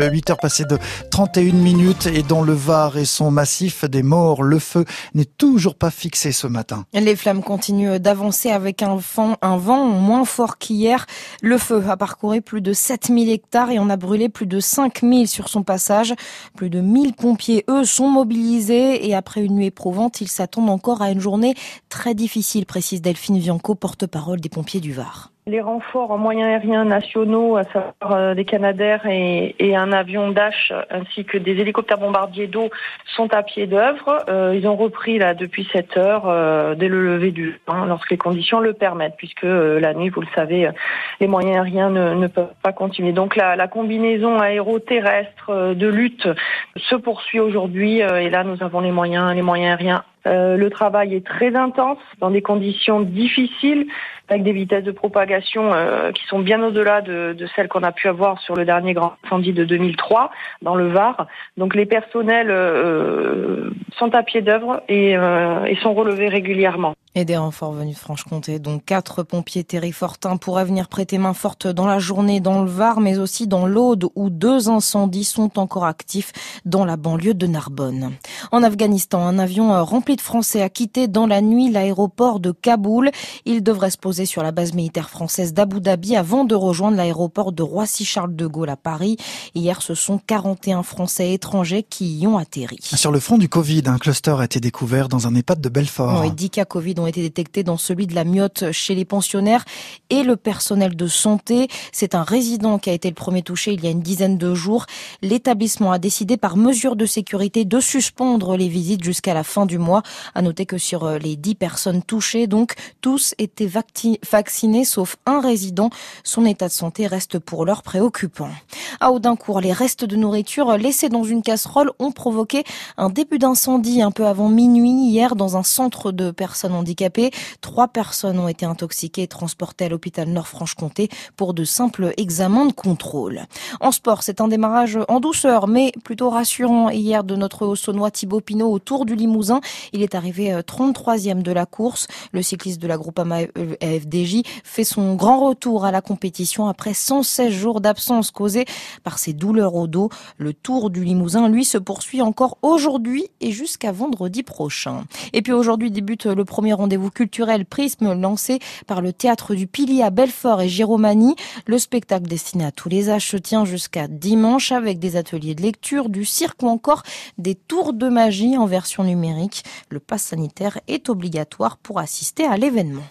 8 heures passées de 31 minutes et dans le Var et son massif des morts, le feu n'est toujours pas fixé ce matin. Les flammes continuent d'avancer avec un vent, un vent moins fort qu'hier. Le feu a parcouru plus de 7000 hectares et en a brûlé plus de 5000 sur son passage. Plus de 1000 pompiers, eux, sont mobilisés et après une nuit éprouvante, ils s'attendent encore à une journée très difficile, précise Delphine Vianco, porte-parole des pompiers du Var. Les renforts en moyens aériens nationaux, à savoir euh, des Canadaires et, un avion Dash, ainsi que des hélicoptères bombardiers d'eau, sont à pied d'œuvre. Euh, ils ont repris là depuis 7 heures euh, dès le lever du jour, lorsque les conditions le permettent, puisque la nuit, vous le savez, les moyens aériens ne, ne peuvent pas continuer. Donc la, la combinaison aéroterrestre de lutte se poursuit aujourd'hui, et là nous avons les moyens, les moyens aériens euh, le travail est très intense, dans des conditions difficiles, avec des vitesses de propagation euh, qui sont bien au-delà de, de, celles qu'on a pu avoir sur le dernier grand incendie de 2003 dans le Var. Donc les personnels euh, sont à pied d'œuvre et, euh, et sont relevés régulièrement. Et des renforts venus de Franche-Comté, donc quatre pompiers terrifortins pourraient venir prêter main forte dans la journée dans le Var, mais aussi dans l'Aude, où deux incendies sont encore actifs dans la banlieue de Narbonne. En Afghanistan, un avion rempli de Français a quitté dans la nuit l'aéroport de Kaboul. Il devrait se poser sur la base militaire française d'Abu Dhabi avant de rejoindre l'aéroport de Roissy-Charles de Gaulle à Paris. Hier, ce sont 41 Français étrangers qui y ont atterri. Sur le front du Covid, un cluster a été découvert dans un EHPAD de Belfort. Oui, 10 cas Covid ont été détectés dans celui de la myotte chez les pensionnaires et le personnel de santé. C'est un résident qui a été le premier touché il y a une dizaine de jours. L'établissement a décidé par mesure de sécurité de suspendre les visites jusqu'à la fin du mois. À noter que sur les 10 personnes touchées, donc, tous étaient vaccinés sauf un résident. Son état de santé reste pour l'heure préoccupant. À Audincourt, les restes de nourriture laissés dans une casserole ont provoqué un début d'incendie un peu avant minuit hier dans un centre de personnes handicapées. Trois personnes ont été intoxiquées et transportées à l'hôpital Nord-Franche-Comté pour de simples examens de contrôle. En sport, c'est un démarrage en douceur, mais plutôt rassurant hier de notre haut Thibaut Pinot au Tour du Limousin. Il est arrivé 33e de la course. Le cycliste de la Groupama FDJ fait son grand retour à la compétition après 116 jours d'absence causée par ses douleurs au dos. Le Tour du Limousin, lui, se poursuit encore aujourd'hui et jusqu'à vendredi prochain. Et puis aujourd'hui débute le premier rendez-vous culturel Prisme lancé par le théâtre du Pilier à Belfort et Giromanie. Le spectacle destiné à tous les âges se tient jusqu'à dimanche avec des ateliers de lecture, du cirque ou encore des tours de magie en version numérique. Le pass sanitaire est obligatoire pour assister à l'événement.